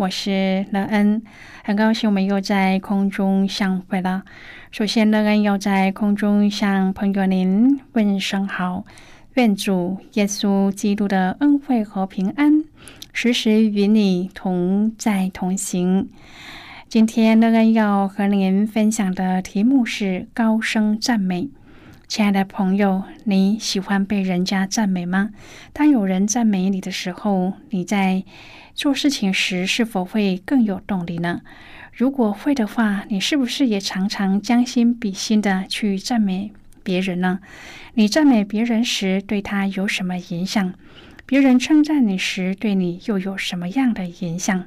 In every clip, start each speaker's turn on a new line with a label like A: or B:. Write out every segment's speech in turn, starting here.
A: 我是乐恩，很高兴我们又在空中相会了。首先，乐恩要在空中向朋友您问声好，愿主耶稣基督的恩惠和平安时时与你同在同行。今天，乐恩要和您分享的题目是高声赞美。亲爱的朋友，你喜欢被人家赞美吗？当有人赞美你的时候，你在做事情时是否会更有动力呢？如果会的话，你是不是也常常将心比心的去赞美别人呢？你赞美别人时，对他有什么影响？别人称赞你时，对你又有什么样的影响？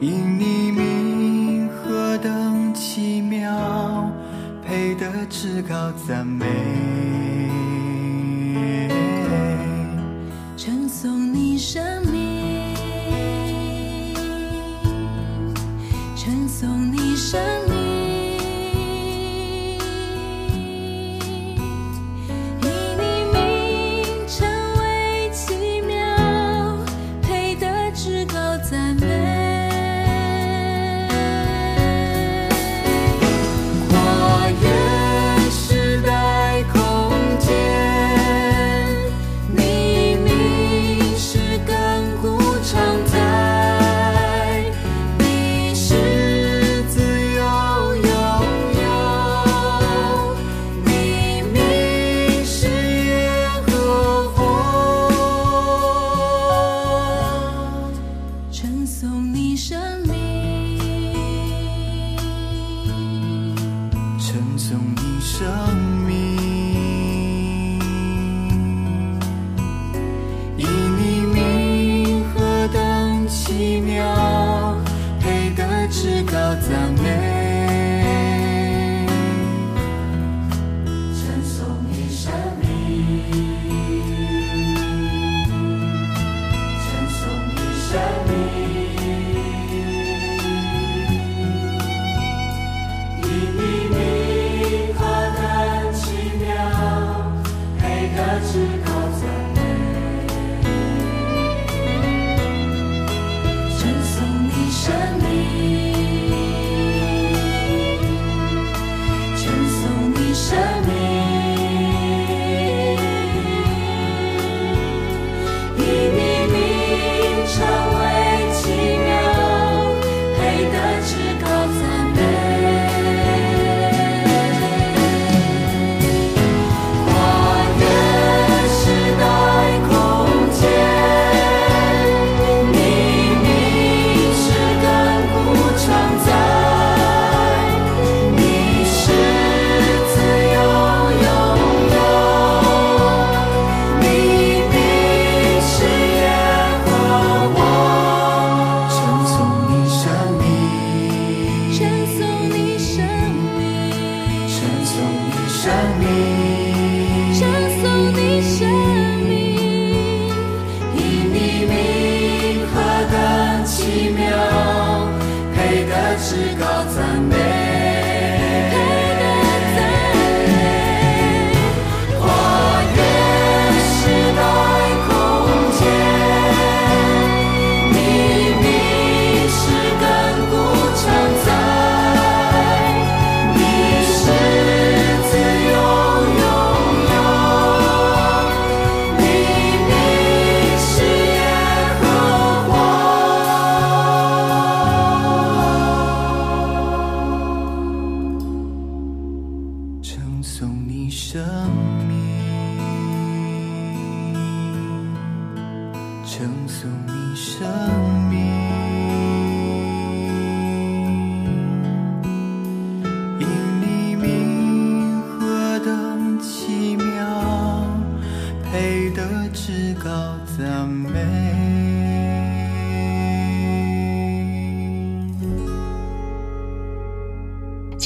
B: 因你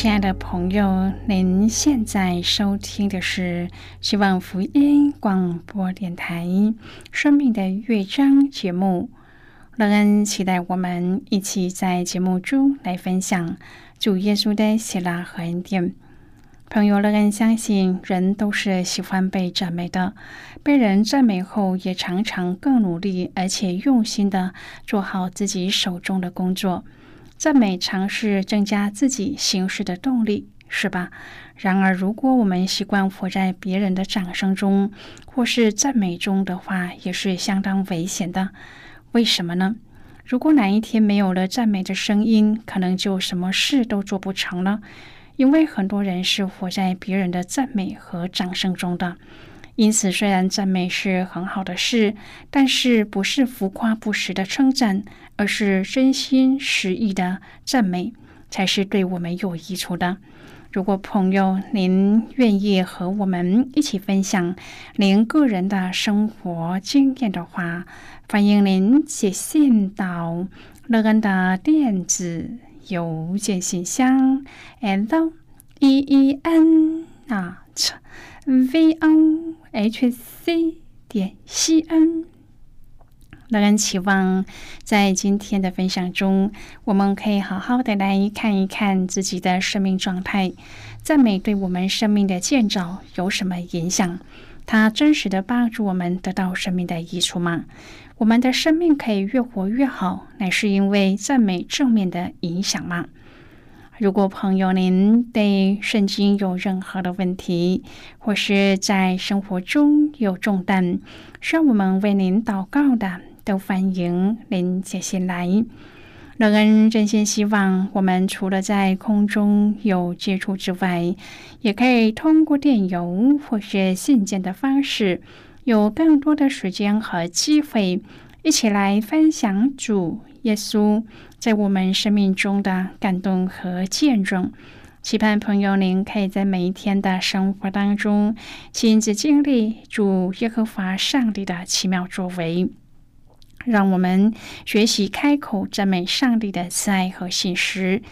B: 亲爱的朋友，您现在收听的是希望福音广播电台《生命的乐章》节目。乐恩期待我们一起在节目中来分享主耶稣的喜乐和恩典。朋友，乐恩相信人都是喜欢被赞美的，被人赞美后也常常更努力而且用心的做好自己手中的工作。赞美尝试增加自己行事的动力，是吧？然而，如果我们习惯活在别人的掌声中或是赞美中的话，也是相当危险的。为什么呢？如果哪一天没有了赞美的声音，可能就什么事都做不成了。因为很多人是活在别人的赞美和掌声中的。因此，虽然赞美是很好的事，但是不是浮夸不实的称赞，而是真心实意的赞美，才是对我们有益处的。如果朋友您愿意和我们一起分享您个人的生活经验的话，欢迎您写信到乐恩的电子邮件信箱，l e e n 啊。v o h c 点 c n，乐人期望在今天的分享中，我们可以好好的来看一看自己的生命状态，赞美对我们生命的建造有什么影响？它真实的帮助我们得到生命的益处吗？我们的生命可以越活越好，乃是因为赞美正面的影响吗？如果朋友您对圣经有任何的问题，或是在生活中有重担，需要我们为您祷告的，都欢迎您写信来。乐恩真心希望，我们除了在空中有接触之外，也可以通过电邮或是信件的方式，有更多的时间和机会，一起来分享主耶稣。在我们生命中的感动和见证，期盼朋友您可以在每一天的生活当中亲自经历主耶和华上帝的奇妙作为，让我们学习开口赞美上帝的慈爱和信实，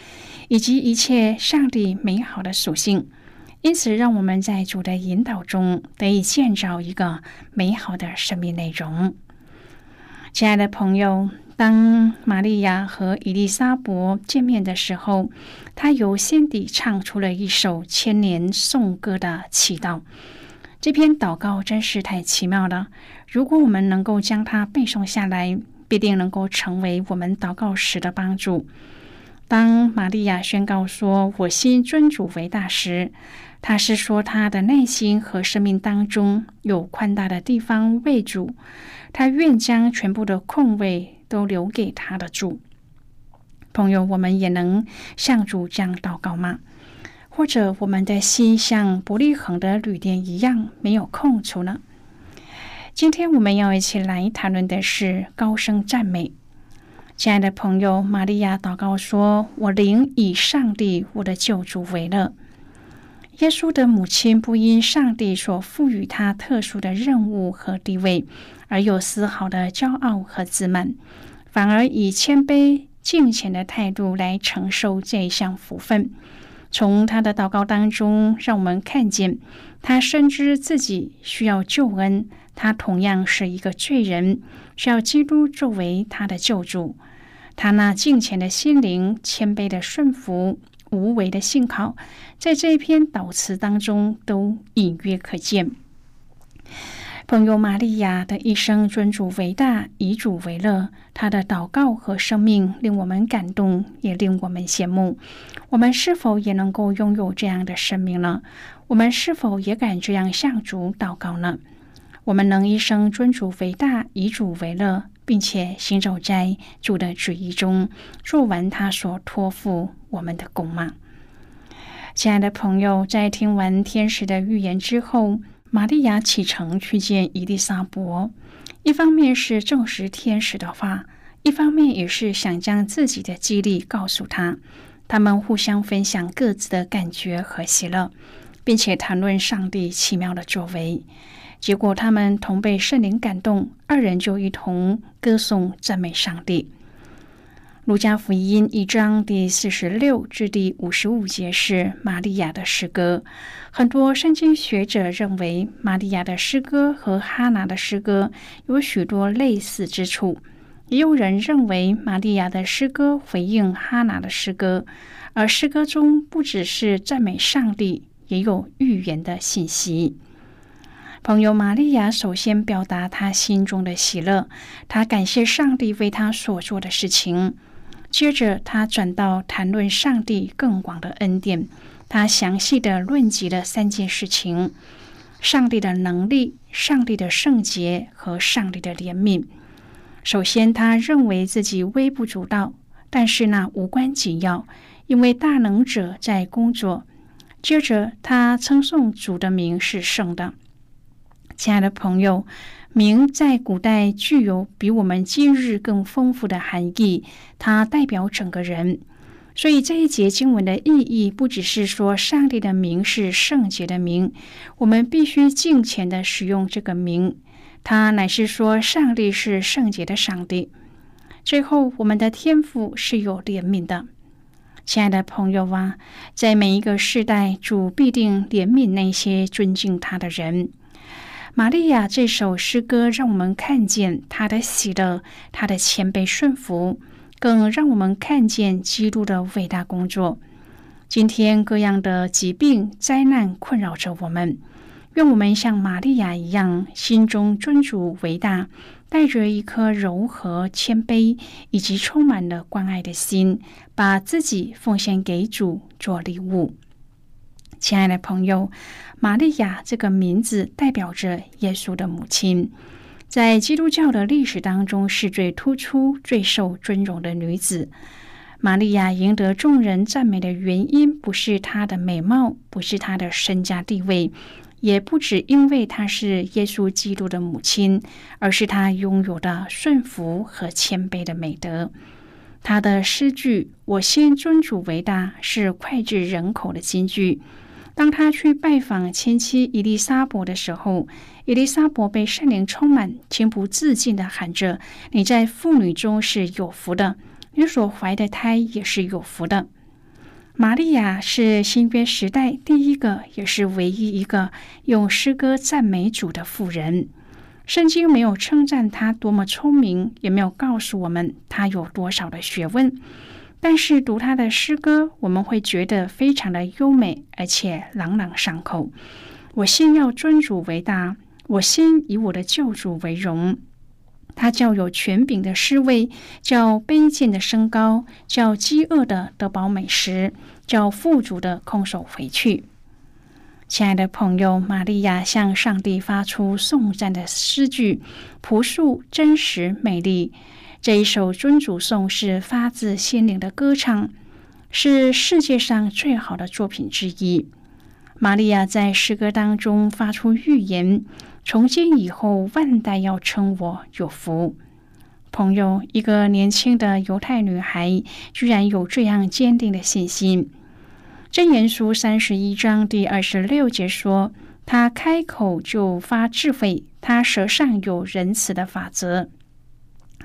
B: 以及一切上帝美好的属性。因此，让我们在主的引导中得以建造一个美好的生命内容。亲爱的朋友。当玛利亚和伊丽莎伯见面的时候，她由心底唱出了一首千年颂歌的祈祷。这篇祷告真是太奇妙了。如果我们能够将它背诵下来，必定能够成为我们祷告时的帮助。当玛利亚宣告说“我心尊主为大”时，她是说她的内心和生命当中有宽大的地方为主，他愿将全部的空位。都留给他的主，朋友，我们也能像主这样祷告吗？或者我们的心像不利恒的旅店一样没有空处呢？今天我们要一起来谈论的是高声赞美。亲爱的朋友，玛利亚祷告说：“我灵以上帝我的救主为乐。”耶稣的母亲不因上帝所赋予他特殊的任务和地位。而有丝毫的骄傲和自满，反而以谦卑敬虔的态度来承受这一项福分。从他的祷告当中，让我们看见他深知自己需要救恩，他同样是一个罪人，需要基督作为他的救主。他那敬虔的心灵、谦卑的顺服、无为的信靠，在这一篇祷词当中都隐约可见。朋友玛利亚的一生尊主为大，以主为乐。她的祷告和生命令我们感动，也令我们羡慕。我们是否也能够拥有这样的生命呢？我们是否也敢这样向主祷告呢？我们能一生尊主为大，以主为乐，并且行走在主的旨意中，做完他所托付我们的工吗？亲爱的朋友，在听完天使的预言之后。玛利亚启程去见伊丽莎伯，一方面是证实天使的话，一方面也是想将自己的经历告诉他。他们互相分享各自的感觉和喜乐，并且谈论上帝奇妙的作为。结果，他们同被圣灵感动，二人就一同歌颂赞美上帝。路加福音一章第四十六至第五十五节是玛利亚的诗歌。很多圣经学者认为，玛利亚的诗歌和哈拿的诗歌有许多类似之处。也有人认为，玛利亚的诗歌回应哈拿的诗歌，而诗歌中不只是赞美上帝，也有预言的信息。朋友玛利亚首先表达她心中的喜乐，她感谢上帝为她所做的事情。接着，他转到谈论上帝更广的恩典。他详细的论及了三件事情：上帝的能力、上帝的圣洁和上帝的怜悯。首先，他认为自己微不足道，但是那无关紧要，因为大能者在工作。接着，他称颂主的名是圣的。亲爱的朋友。名在古代具有比我们今日更丰富的含义，它代表整个人。所以这一节经文的意义不只是说上帝的名是圣洁的名，我们必须敬虔的使用这个名。它乃是说上帝是圣洁的上帝。最后，我们的天赋是有怜悯的，亲爱的朋友啊，在每一个世代，主必定怜悯那些尊敬他的人。玛利亚这首诗歌让我们看见她的喜乐，她的谦卑顺服，更让我们看见基督的伟大工作。今天各样的疾病、灾难困扰着我们，愿我们像玛利亚一样，心中尊主伟大，带着一颗柔和、谦卑以及充满了关爱的心，把自己奉献给主做礼物。亲爱的朋友。玛利亚这个名字代表着耶稣的母亲，在基督教的历史当中是最突出、最受尊荣的女子。玛利亚赢得众人赞美的原因，不是她的美貌，不是她的身家地位，也不只因为她是耶稣基督的母亲，而是她拥有的顺服和谦卑的美德。她的诗句“我先尊主为大”是脍炙人口的金句。当他去拜访前妻伊丽莎伯的时候，伊丽莎伯被圣灵充满，情不自禁地喊着：“你在妇女中是有福的，你所怀的胎也是有福的。”玛利亚是新约时代第一个，也是唯一一个用诗歌赞美主的妇人。圣经没有称赞她多么聪明，也没有告诉我们她有多少的学问。但是读他的诗歌，我们会觉得非常的优美，而且朗朗上口。我先要尊主为大，我先以我的救主为荣。他叫有权柄的侍卫，叫卑贱的升高，叫饥饿的得饱美食，叫富足的空手回去。亲爱的朋友，玛利亚向上帝发出颂赞的诗句，朴素、真实、美丽。这一首尊主颂是发自心灵的歌唱，是世界上最好的作品之一。玛利亚在诗歌当中发出预言：从今以后，万代要称我有福。朋友，一个年轻的犹太女孩居然有这样坚定的信心。真言书三十一章第二十六节说：“她开口就发智慧，她舌上有仁慈的法则。”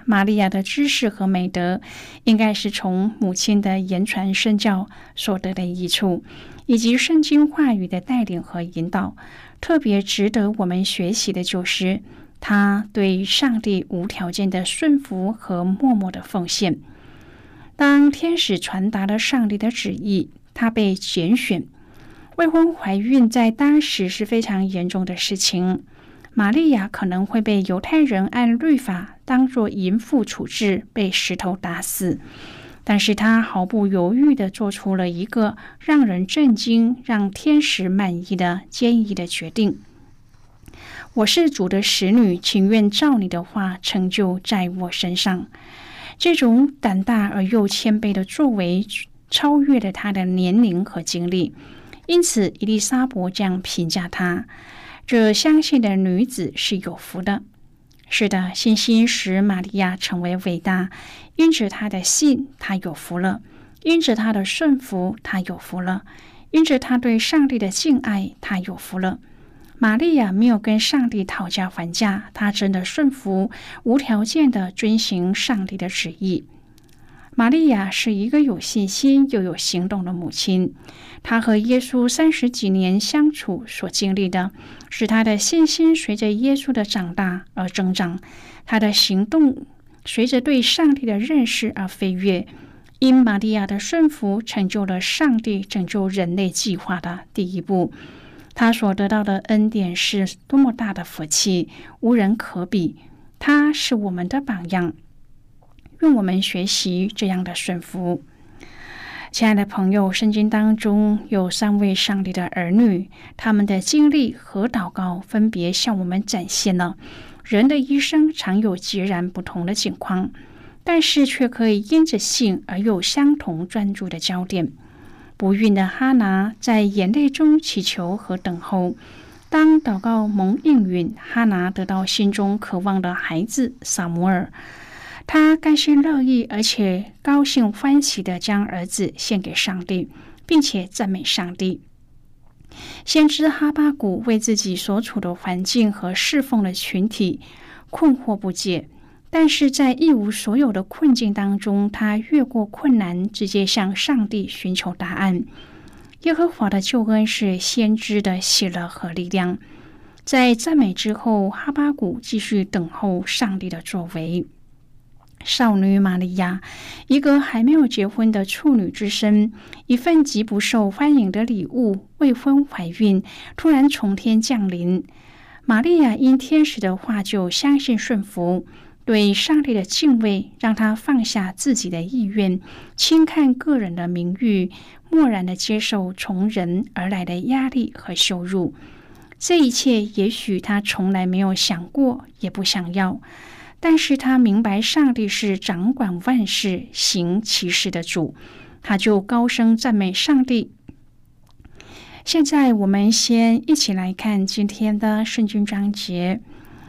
B: 玛利亚的知识和美德，应该是从母亲的言传身教所得的益处，以及圣经话语的带领和引导。特别值得我们学习的就是，她对上帝无条件的顺服和默默的奉献。当天使传达了上帝的旨意，他被拣选。未婚怀孕在当时是非常严重的事情。玛利亚可能会被犹太人按律法当作淫妇处置，被石头打死。但是她毫不犹豫地做出了一个让人震惊、让天使满意的坚毅的决定：“我是主的使女，情愿照你的话成就在我身上。”这种胆大而又谦卑的作为，超越了她的年龄和经历。因此，伊丽莎伯这样评价她。这相信的女子是有福的。是的，信心使玛利亚成为伟大。因此她的信，她有福了；因此她的顺服，她有福了；因此她对上帝的敬爱，她有福了。玛利亚没有跟上帝讨价还价，她真的顺服，无条件的遵行上帝的旨意。玛利亚是一个有信心又有行动的母亲。他和耶稣三十几年相处所经历的，使他的信心随着耶稣的长大而增长，他的行动随着对上帝的认识而飞跃。因玛利亚的顺服，成就了上帝拯救人类计划的第一步。他所得到的恩典是多么大的福气，无人可比。他是我们的榜样。愿我们学习这样的顺服，亲爱的朋友。圣经当中有三位上帝的儿女，他们的经历和祷告分别向我们展现了人的一生常有截然不同的境况，但是却可以因着信而有相同专注的焦点。不孕的哈拿在眼泪中祈求和等候，当祷告蒙应允，哈拿得到心中渴望的孩子萨摩尔。他甘心乐意，而且高兴欢喜的将儿子献给上帝，并且赞美上帝。先知哈巴谷为自己所处的环境和侍奉的群体困惑不解，但是在一无所有的困境当中，他越过困难，直接向上帝寻求答案。耶和华的救恩是先知的喜乐和力量。在赞美之后，哈巴谷继续等候上帝的作为。少女玛利亚，一个还没有结婚的处女之身，一份极不受欢迎的礼物——未婚怀孕，突然从天降临。玛利亚因天使的话就相信顺服，对上帝的敬畏让她放下自己的意愿，轻看个人的名誉，漠然的接受从人而来的压力和羞辱。这一切，也许她从来没有想过，也不想要。但是他明白上帝是掌管万事、行其事的主，他就高声赞美上帝。现在我们先一起来看今天的圣经章节。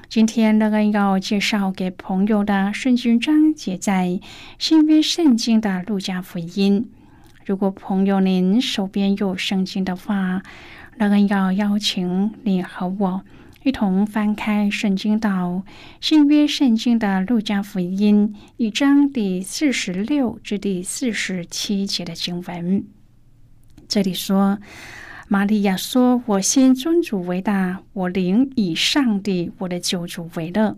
B: 今天乐恩要介绍给朋友的圣经章节在新约圣经的路加福音。如果朋友您手边有圣经的话，乐恩要邀请你和我。一同翻开圣经到新约圣经的路加福音一章第四十六至第四十七节的经文。这里说：“玛利亚说，我先尊主为大，我灵以上帝我的救主为乐。”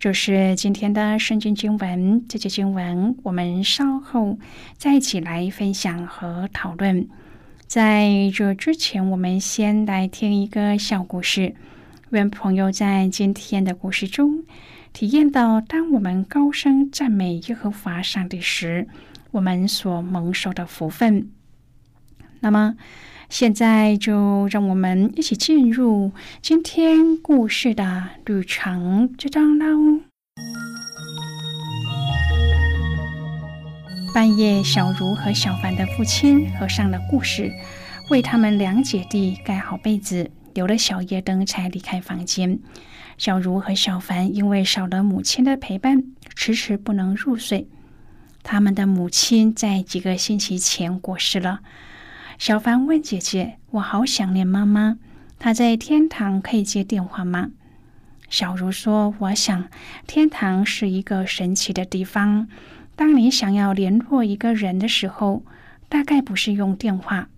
B: 这是今天的圣经经文。这节经文我们稍后再一起来分享和讨论。在这之前，我们先来听一个小故事。愿朋友在今天的故事中体验到，当我们高声赞美耶和华上帝时，我们所蒙受的福分。那么，现在就让我们一起进入今天故事的旅程之中喽。半夜，小茹和小凡的父亲合上了故事，为他们两姐弟盖好被子。留了小夜灯才离开房间。小茹和小凡因为少了母亲的陪伴，迟迟不能入睡。他们的母亲在几个星期前过世了。小凡问姐姐：“我好想念妈妈，她在天堂可以接电话吗？”小茹说：“我想天堂是一个神奇的地方。当你想要联络一个人的时候，大概不是用电话。”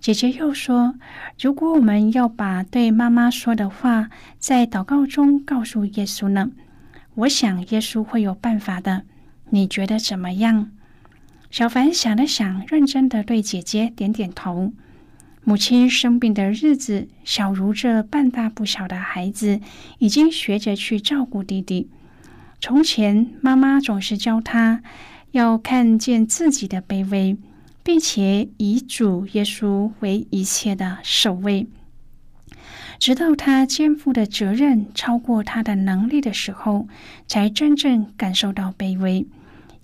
B: 姐姐又说：“如果我们要把对妈妈说的话在祷告中告诉耶稣呢？我想耶稣会有办法的。你觉得怎么样？”小凡想了想，认真的对姐姐点点头。母亲生病的日子，小如这半大不小的孩子，已经学着去照顾弟弟。从前，妈妈总是教他要看见自己的卑微，并且以主耶稣为一切的首位。直到他肩负的责任超过他的能力的时候，才真正感受到卑微，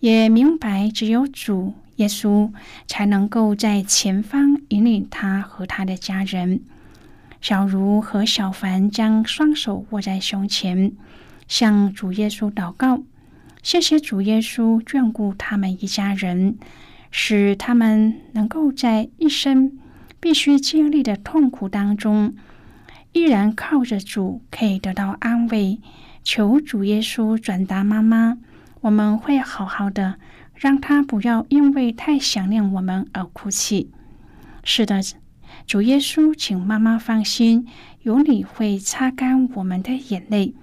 B: 也明白只有主耶稣才能够在前方引领他和他的家人。小茹和小凡将双手握在胸前，向主耶稣祷告：“谢谢主耶稣眷顾他们一家人，使他们能够在一生必须经历的痛苦当中。”依然靠着主可以得到安慰，求主耶稣转达妈妈，我们会好好的，让她不要因为太想念我们而哭泣。是的，主耶稣，请妈妈放心，有你会擦干我们的眼泪。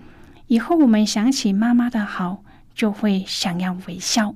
B: 以后我们想起妈妈的好，就会想要微笑。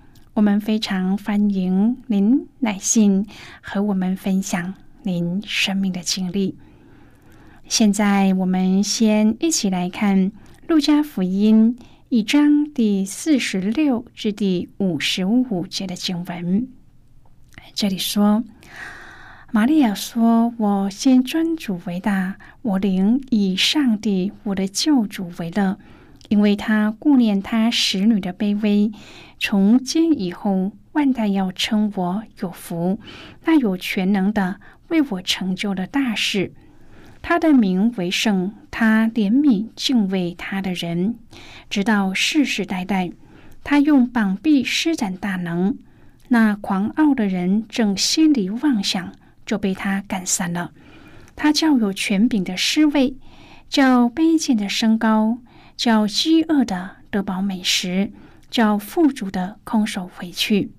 B: 我们非常欢迎您来信和我们分享您生命的经历。现在我们先一起来看《路加福音》一章第四十六至第五十五节的经文。这里说：“玛利亚说，我先尊主为大，我灵以上帝我的救主为乐，因为他顾念他使女的卑微。从今以后，万代要称我有福，那有全能的为我成就了大事。”他的名为圣，他怜悯敬畏他的人，直到世世代代。他用膀臂施展大能，那狂傲的人正心里妄想，就被他赶散了。他叫有权柄的失位，叫卑贱的升高，叫饥饿的得饱美食，叫富足的空手回去。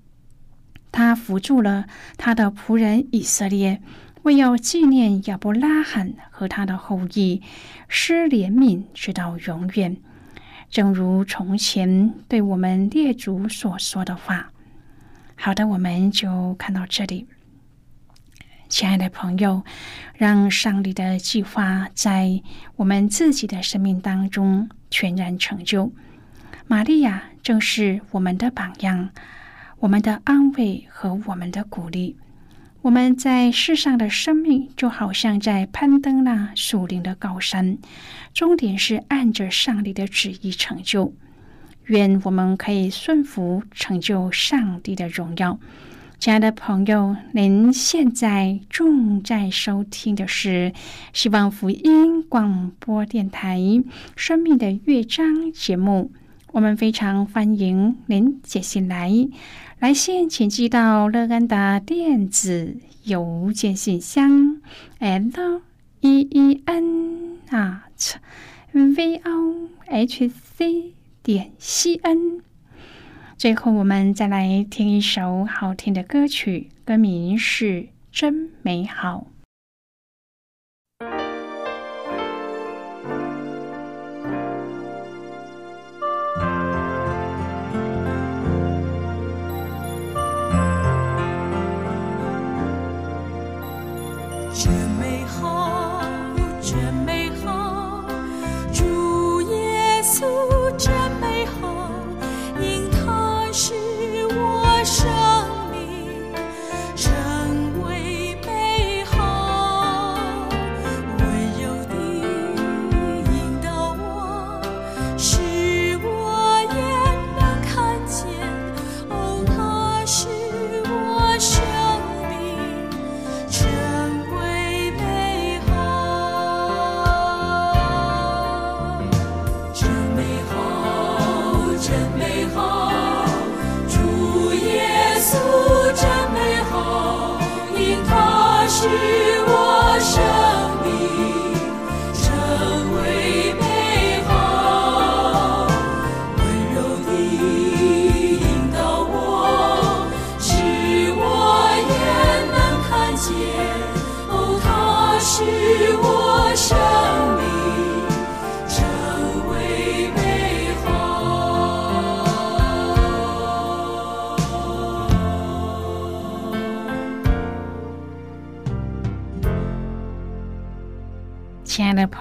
B: 他扶住了他的仆人以色列。为要纪念亚伯拉罕和他的后裔，施怜悯直到永远，正如从前对我们列祖所说的话。好的，我们就看到这里，亲爱的朋友，让上帝的计划在我们自己的生命当中全然成就。玛利亚正是我们的榜样，我们的安慰和我们的鼓励。我们在世上的生命，就好像在攀登那树林的高山，终点是按着上帝的旨意成就。愿我们可以顺服，成就上帝的荣耀。亲爱的朋友，您现在正在收听的是希望福音广播电台《生命的乐章》节目。我们非常欢迎您写信来。来信请寄到乐安的电子邮件信箱，l e e n at v o h c 点 c n。最后，我们再来听一首好听的歌曲，歌名是《真美好》。